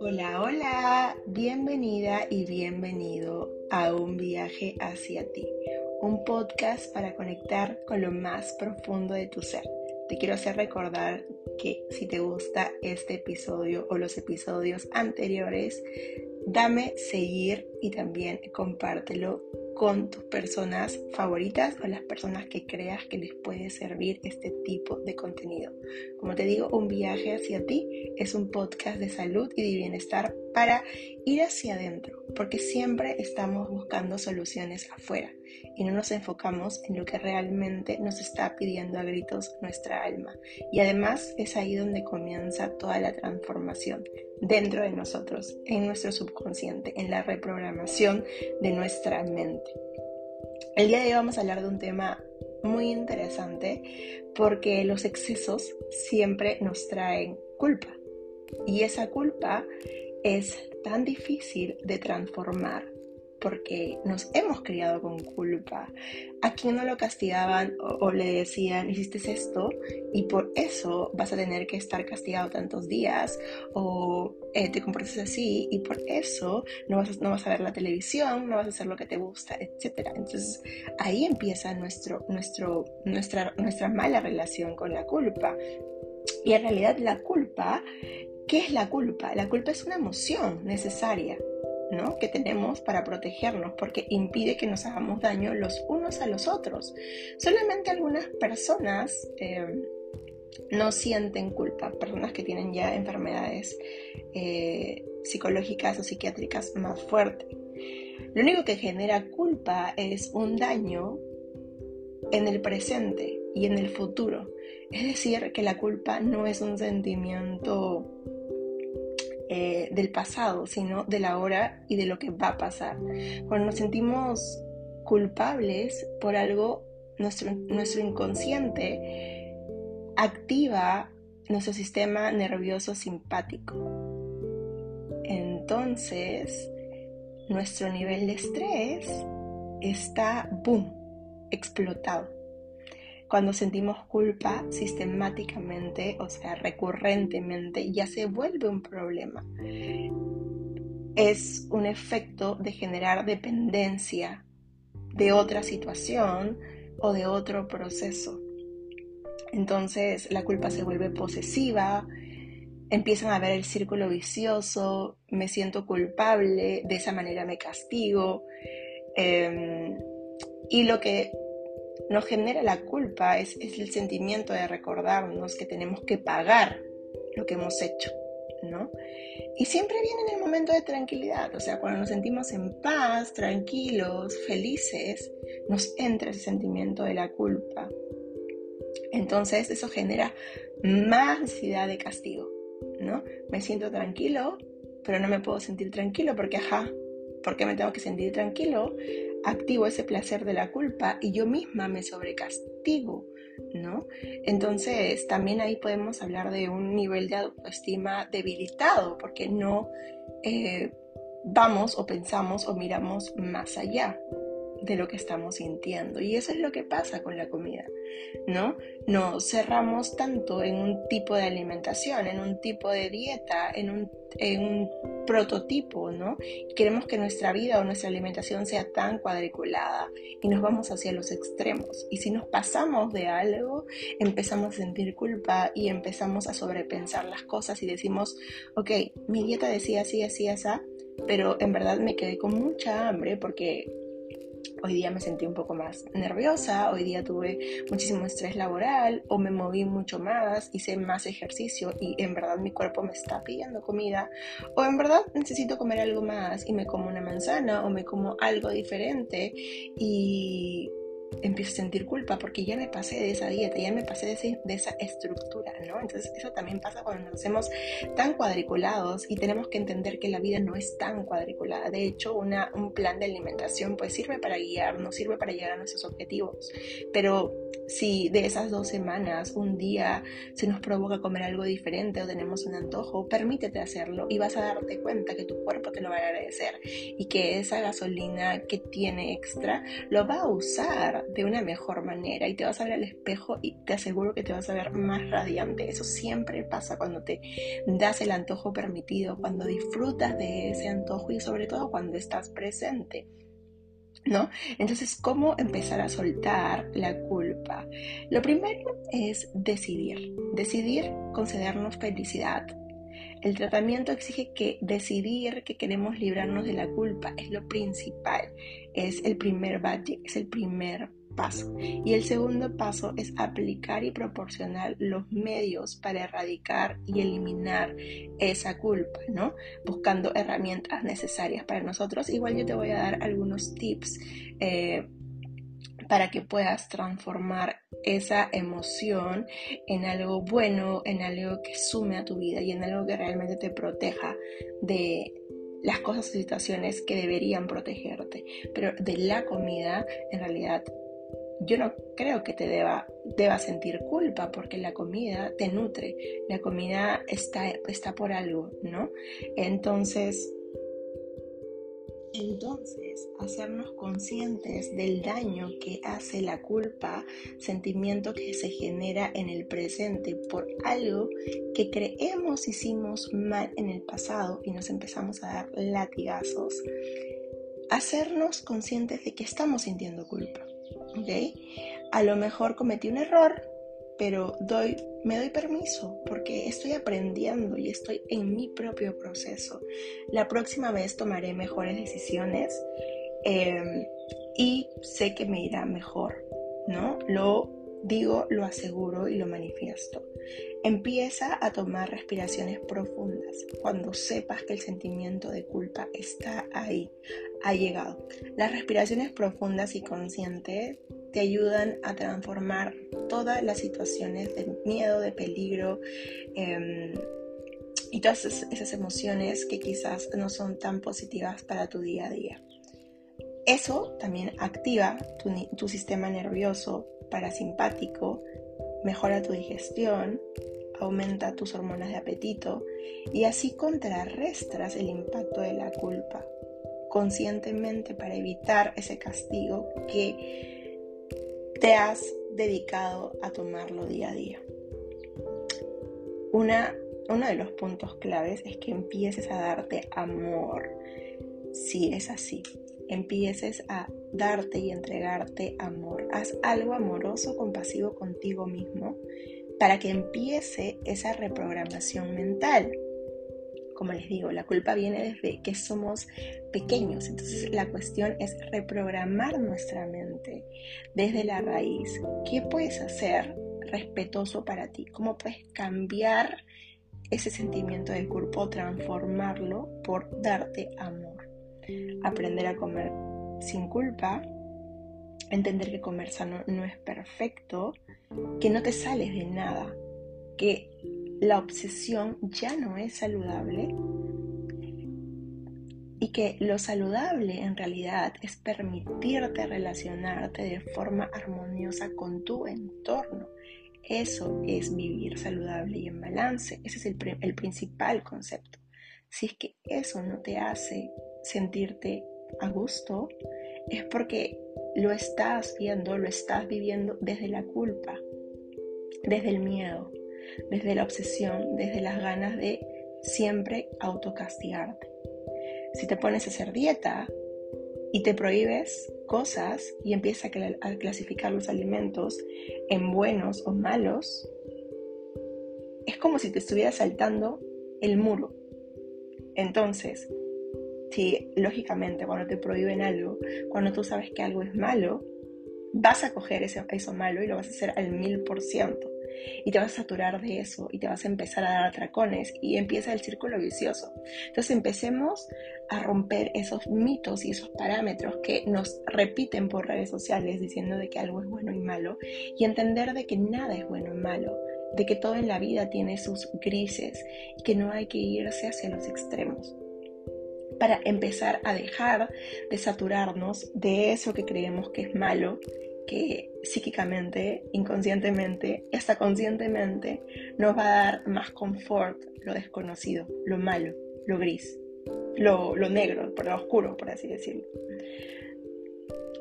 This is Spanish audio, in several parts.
Hola, hola, bienvenida y bienvenido a un viaje hacia ti, un podcast para conectar con lo más profundo de tu ser. Te quiero hacer recordar que si te gusta este episodio o los episodios anteriores, dame seguir y también compártelo con tus personas favoritas o las personas que creas que les puede servir este tipo de contenido. Como te digo, un viaje hacia ti es un podcast de salud y de bienestar para ir hacia adentro, porque siempre estamos buscando soluciones afuera y no nos enfocamos en lo que realmente nos está pidiendo a gritos nuestra alma. Y además es ahí donde comienza toda la transformación dentro de nosotros, en nuestro subconsciente, en la reprogramación de nuestra mente. El día de hoy vamos a hablar de un tema muy interesante porque los excesos siempre nos traen culpa. Y esa culpa es tan difícil de transformar porque nos hemos criado con culpa. A quien no lo castigaban o, le decían, hiciste esto y por eso vas a tener que estar castigado tantos días o eh, te comportas así y por eso no vas, a, no vas a ver la televisión, no vas a hacer lo que te gusta, etc. Entonces ahí empieza nuestro, nuestro, nuestra, nuestra mala relación con la culpa. Y en realidad la culpa ¿Qué es la culpa? La culpa es una emoción necesaria que tenemos para protegernos porque impide que nos hagamos daño los unos a los otros. Solamente algunas personas eh, no sienten culpa, personas que tienen ya enfermedades eh, psicológicas o psiquiátricas más fuertes. Lo único que genera culpa es un daño en el presente y en el futuro. Es decir, que la culpa no es un sentimiento eh, del pasado, sino de la hora y de lo que va a pasar. Cuando nos sentimos culpables por algo, nuestro, nuestro inconsciente activa nuestro sistema nervioso simpático. Entonces, nuestro nivel de estrés está, boom, explotado. Cuando sentimos culpa sistemáticamente, o sea, recurrentemente, ya se vuelve un problema. Es un efecto de generar dependencia de otra situación o de otro proceso. Entonces la culpa se vuelve posesiva, empiezan a ver el círculo vicioso, me siento culpable, de esa manera me castigo. Em, y lo que nos genera la culpa es, el sentimiento de recordarnos que tenemos que pagar lo que hemos hecho, ¿no? Y siempre viene en el momento de tranquilidad, o sea, cuando nos sentimos en paz, tranquilos, felices, nos entra ese sentimiento de la culpa. Entonces eso genera más necesidad de castigo, ¿no? Me siento tranquilo, pero no me puedo sentir tranquilo porque, ajá, ¿por qué me tengo que sentir tranquilo? Activo ese placer de la culpa y yo misma me sobrecastigo, ¿no? Entonces también ahí podemos hablar de un nivel de autoestima debilitado porque no eh, vamos o pensamos o miramos más allá de lo que estamos sintiendo. Y eso es lo que pasa con la comida, ¿no? Nos cerramos tanto en un tipo de alimentación, en un tipo de dieta, en un, en un prototipo, ¿no? queremos que nuestra vida o nuestra alimentación sea tan cuadriculada y nos vamos hacia los extremos. Y si nos pasamos de algo, empezamos a sentir culpa y empezamos a sobrepensar las cosas y decimos, ok, mi dieta decía así, así, así, pero en verdad me quedé con mucha hambre porque hoy día me sentí un poco más nerviosa, hoy día tuve muchísimo estrés laboral o me moví mucho más, hice más ejercicio y en verdad mi cuerpo me está pidiendo comida o en verdad necesito comer algo más y me como una manzana o me como algo diferente y empiezo a sentir culpa porque ya me pasé de esa dieta, ya me pasé de, esa estructura, ¿no? Entonces eso también pasa cuando nos hacemos tan cuadriculados y tenemos que entender que la vida no es tan cuadriculada. De hecho, una, un plan de alimentación pues sirve para guiarnos, sirve para llegar a nuestros objetivos, pero si de esas dos semanas un día se nos provoca comer algo diferente o tenemos un antojo, permítete hacerlo y vas a darte cuenta que tu cuerpo te lo va a agradecer y que esa gasolina que tiene extra lo va a usar de una mejor manera y te vas a ver al espejo y te aseguro que te vas a ver más radiante. Eso siempre pasa cuando te das el antojo permitido, cuando disfrutas de ese antojo y sobre todo cuando estás presente. ¿No? Entonces, ¿cómo empezar a soltar la culpa? Lo primero es decidir, decidir concedernos felicidad, el tratamiento exige que decidir que queremos librarnos de la culpa es lo principal, es el primer budget, es el primer paso. Y el segundo paso es aplicar y proporcionar los medios para erradicar y eliminar esa culpa, ¿no? Buscando herramientas necesarias para nosotros. Igual yo te voy a dar algunos tips eh, para que puedas transformar esa emoción en algo bueno, en algo que sume a tu vida y en algo que realmente te proteja de las cosas o situaciones que deberían protegerte. Pero de la comida, en realidad, yo no creo que te deba, deba sentir culpa porque la comida te nutre, la comida está, está por algo, ¿no? Entonces, entonces, hacernos conscientes del daño que hace la culpa, sentimiento que se genera en el presente por algo que creemos hicimos mal en el pasado y nos empezamos a dar latigazos. Hacernos conscientes de que estamos sintiendo culpa. ¿ok? A lo mejor cometí un error, pero doy, me doy permiso porque estoy aprendiendo y estoy en mi propio proceso. La próxima vez tomaré mejores decisiones em, y sé que me irá mejor, ¿no? Lo digo, lo aseguro y lo manifiesto. Empieza a tomar respiraciones profundas cuando sepas que el sentimiento de culpa está ahí, ha llegado. Las respiraciones profundas y conscientes te ayudan a transformar todas las situaciones de miedo, de peligro em, y todas esas emociones que quizás no son tan positivas para tu día a día. Eso también activa tu, tu sistema nervioso parasimpático, mejora tu digestión, aumenta tus hormonas de apetito y así contrarrestas el impacto de la culpa conscientemente para evitar ese castigo que te has dedicado a tomarlo día a día. Una, uno de los puntos claves es que empieces a darte amor, si es así. Empieces a darte y entregarte amor. Haz algo amoroso, compasivo contigo mismo para que empiece esa reprogramación mental como les digo, la culpa viene desde que somos pequeños. Entonces la cuestión es reprogramar nuestra mente desde la raíz. ¿Qué puedes hacer respetuoso para ti? ¿Cómo puedes cambiar ese sentimiento de culpa o transformarlo por darte amor? Aprender a comer sin culpa, entender que comer sano no es perfecto, que no te sales de nada, que la obsesión ya no es saludable y que lo saludable en realidad es permitirte relacionarte de forma armoniosa con tu entorno. Eso es vivir saludable y en balance. Ese es el, principal concepto. Si es que eso no te hace sentirte a gusto, es porque lo estás viendo, lo estás viviendo desde la culpa, desde el miedo, desde la obsesión, desde las ganas de siempre autocastigarte. Si te pones a hacer dieta y te prohíbes cosas y empiezas a clasificar los alimentos en buenos o malos, es como si te estuvieras saltando el muro. Entonces, si lógicamente cuando te prohíben algo, cuando tú sabes que algo es malo, vas a coger eso, eso malo y lo vas a hacer al mil por ciento y te vas a saturar de eso y te vas a empezar a dar atracones y empieza el círculo vicioso. Entonces empecemos a romper esos mitos y esos parámetros que nos repiten por redes sociales diciendo de que algo es bueno y malo y entender de que nada es bueno y malo, de que todo en la vida tiene sus grises y que no hay que irse hacia los extremos para empezar a dejar de saturarnos de eso que creemos que es malo que psíquicamente, inconscientemente, hasta conscientemente nos va a dar más confort lo desconocido, lo malo, lo gris, lo, lo negro, lo oscuro, por así decirlo.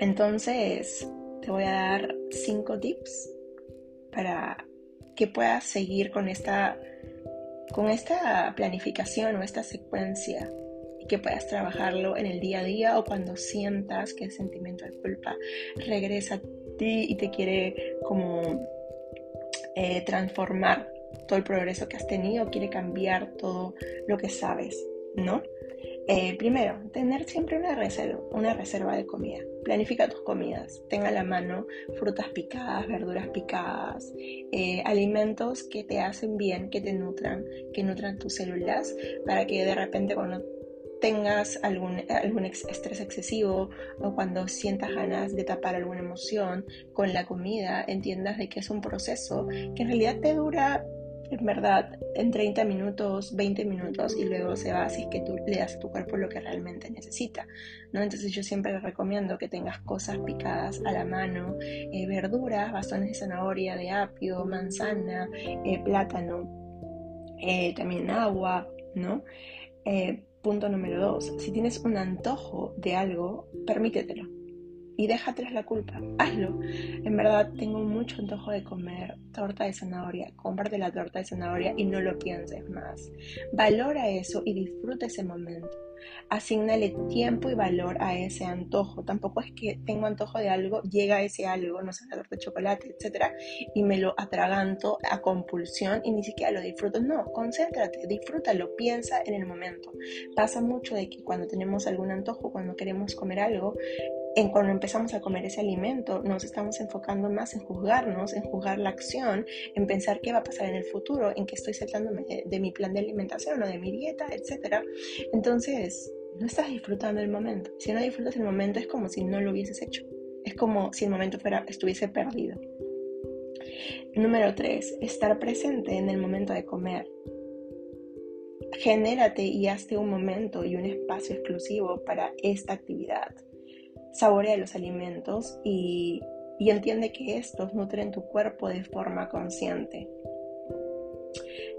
Entonces, te voy a dar cinco tips para que puedas seguir con esta, con esta planificación o esta secuencia que puedas trabajarlo en el día a día o cuando sientas que el sentimiento de culpa regresa a ti y te quiere como eh, transformar todo el progreso que has tenido, quiere cambiar todo lo que sabes, ¿no? Eh, primero, tener siempre una reserva, una reserva de comida. Planifica tus comidas. Tenga a la mano frutas picadas, verduras picadas, eh, alimentos que te hacen bien, que te nutran, que nutran tus células, para que de repente cuando tengas algún, algún estrés excesivo o cuando sientas ganas de tapar alguna emoción con la comida, entiendas de que es un proceso que en realidad te dura en verdad en 30 minutos, 20 minutos y luego se va así que tú le das a tu cuerpo lo que realmente necesita, ¿no? Entonces yo siempre les recomiendo que tengas cosas picadas a la mano, eh, verduras, bastones de zanahoria, de apio, manzana, eh, plátano, eh, también agua, ¿no? Punto número dos, si tienes un antojo de algo, permítetelo y déjate la culpa, hazlo. En verdad tengo mucho antojo de comer torta de zanahoria, cómprate la torta de zanahoria y no lo pienses más. Valora eso y disfruta ese momento. Asignale tiempo y valor a ese antojo. Tampoco es que tengo antojo de algo, llega ese algo, no sé, la torta de chocolate, etcétera, y me lo atraganto a compulsión y ni siquiera lo disfruto. No, concéntrate, disfrútalo, piensa en el momento. Pasa mucho de que cuando tenemos algún antojo, cuando queremos comer algo, en cuando empezamos a comer ese alimento, nos estamos enfocando más en juzgarnos, en juzgar la acción, en pensar qué va a pasar en el futuro, en qué estoy saltándome de, mi plan de alimentación o de mi dieta, etc. Entonces, no estás disfrutando el momento. Si no disfrutas el momento, es como si no lo hubieses hecho. Es como si el momento fuera, estuviese perdido. Número 3. Estar presente en el momento de comer. Genérate y hazte un momento y un espacio exclusivo para esta actividad saborea los alimentos y, entiende que estos nutren tu cuerpo de forma consciente.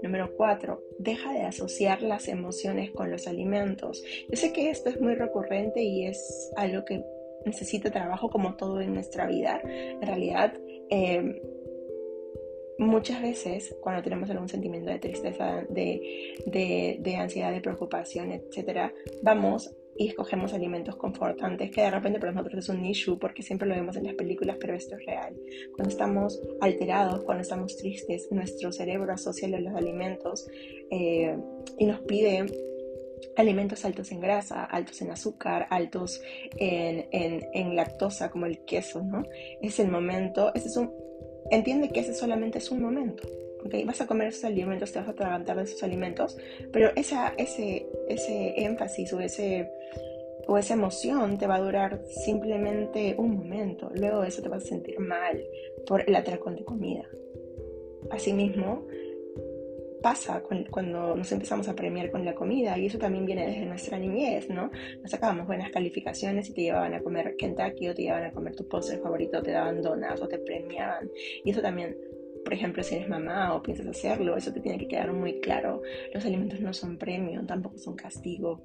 Número 4. Deja de asociar las emociones con los alimentos. Yo sé que esto es muy recurrente y es algo que necesita trabajo como todo en nuestra vida. En realidad, em, muchas veces cuando tenemos algún sentimiento de tristeza, de, de, de ansiedad, de preocupación, etc., vamos y escogemos alimentos confortantes que de repente para nosotros es un issue porque siempre lo vemos en las películas, pero esto es real. Cuando estamos alterados, cuando estamos tristes, nuestro cerebro asocia los alimentos eh, y nos pide alimentos altos en grasa, altos en azúcar, altos en, en, lactosa como el queso, ¿no? Es el momento, ese es un, entiende que ese solamente es un momento. ¿Okay? Vas a comer esos alimentos, te vas a atragantar de esos alimentos, pero esa, ese, ese énfasis o, ese, o esa emoción te va a durar simplemente un momento. Luego de eso te vas a sentir mal por el atracón de comida. Asimismo, pasa cuando nos empezamos a premiar con la comida y eso también viene desde nuestra niñez, ¿no? Nos sacábamos buenas calificaciones y te llevaban a comer Kentucky o te llevaban a comer tu postre favorito, te daban donas o te premiaban y eso también por ejemplo, si eres mamá o piensas hacerlo, eso te tiene que quedar muy claro. Los alimentos no son premio, tampoco son castigo.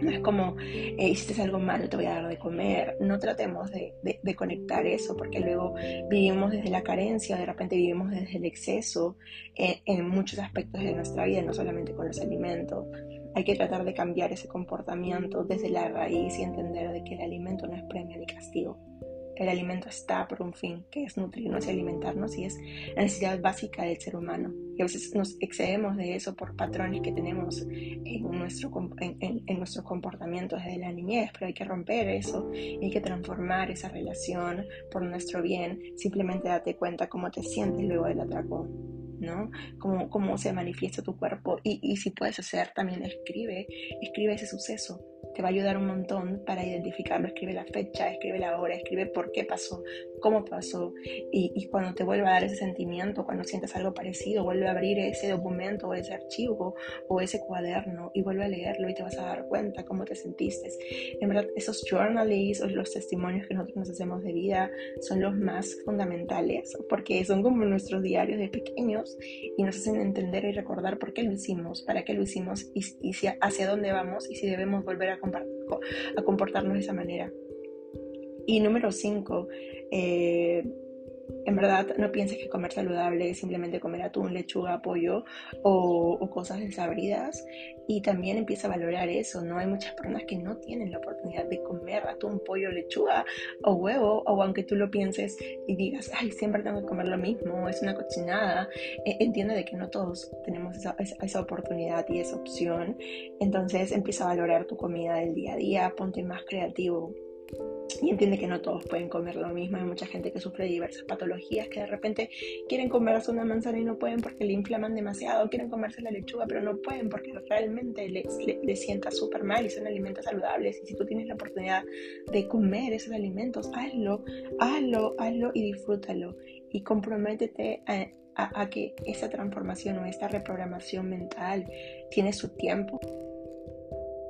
No es como, eh, hiciste algo malo, te voy a dar de comer. No tratemos de, conectar eso, porque luego vivimos desde la carencia, de repente vivimos desde el exceso en, en muchos aspectos de nuestra vida, no solamente con los alimentos. Hay que tratar de cambiar ese comportamiento desde la raíz y entender de que el alimento no es premio ni castigo el alimento está por un fin, que es nutrirnos y alimentarnos, y es la necesidad básica del ser humano. Y a veces nos excedemos de eso por patrones que tenemos en nuestro, en, en, nuestros comportamientos desde la niñez, pero hay que romper eso, hay que transformar esa relación por nuestro bien. Simplemente date cuenta cómo te sientes luego del atraco. ¿no? Cómo, cómo se manifiesta tu cuerpo y, y si puedes hacer, también escribe, escribe ese suceso, te va a ayudar un montón para identificarlo. Escribe la fecha, escribe la hora, escribe por qué pasó, cómo pasó. Y, cuando te vuelva a dar ese sentimiento, cuando sientas algo parecido, vuelve a abrir ese documento o ese archivo o ese cuaderno y vuelve a leerlo y te vas a dar cuenta cómo te sentiste. En verdad, esos journals o los testimonios que nosotros nos hacemos de vida son los más fundamentales porque son como nuestros diarios de pequeños y nos hacen entender y recordar por qué lo hicimos, para qué lo hicimos y, y hacia dónde vamos y si debemos volver a a comportarnos de esa manera. Y número cinco, Eh, en verdad no pienses que comer saludable es simplemente comer atún, lechuga, pollo o, cosas desabridas. Y también empieza a valorar eso, ¿no? Hay muchas personas que no tienen la oportunidad de comer atún, pollo, lechuga o huevo, o aunque tú lo pienses y digas, ay, siempre tengo que comer lo mismo, es una cochinada. E, entiende de que no todos tenemos esa, esa oportunidad y esa opción. Entonces empieza a valorar tu comida del día a día, ponte más creativo y entiende que no todos pueden comer lo mismo. Hay mucha gente que sufre diversas patologías que de repente quieren comerse una manzana y no pueden porque le inflaman demasiado, quieren comerse la lechuga pero no pueden porque realmente les, les, sienta súper mal y son alimentos saludables. Y si tú tienes la oportunidad de comer esos alimentos, hazlo, hazlo, hazlo y disfrútalo. Y comprométete a, a, a que esa transformación o esta reprogramación mental tiene su tiempo.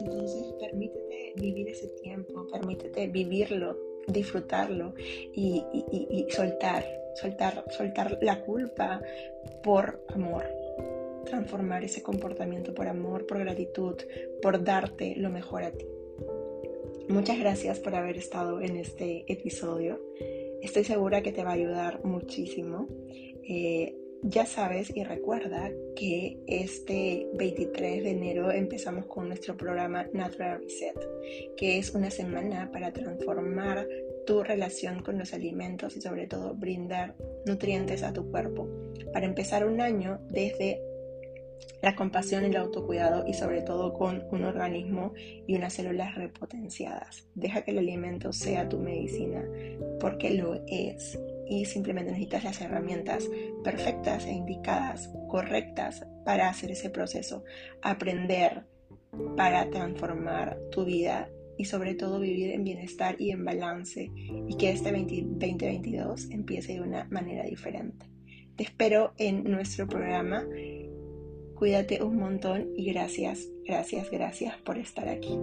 Entonces, permítete vivir ese tiempo, permítete vivirlo, disfrutarlo y, soltar, soltar, soltar la culpa por amor. Transformar ese comportamiento por amor, por gratitud, por darte lo mejor a ti. Muchas gracias por haber estado en este episodio. Estoy segura que te va a ayudar muchísimo. Eh, ya sabes y recuerda que este 23 de enero empezamos con nuestro programa Natural Reset, que es una semana para transformar tu relación con los alimentos y sobre todo brindar nutrientes a tu cuerpo, para empezar un año desde la compasión y el autocuidado y sobre todo con un organismo y unas células repotenciadas. Deja que el alimento sea tu medicina, porque lo es y simplemente necesitas las herramientas perfectas e indicadas, correctas para hacer ese proceso, aprender para transformar tu vida y sobre todo vivir en bienestar y en balance y que este 2022 empiece de una manera diferente. Te espero en nuestro programa. Cuídate un montón y gracias, gracias, gracias por estar aquí.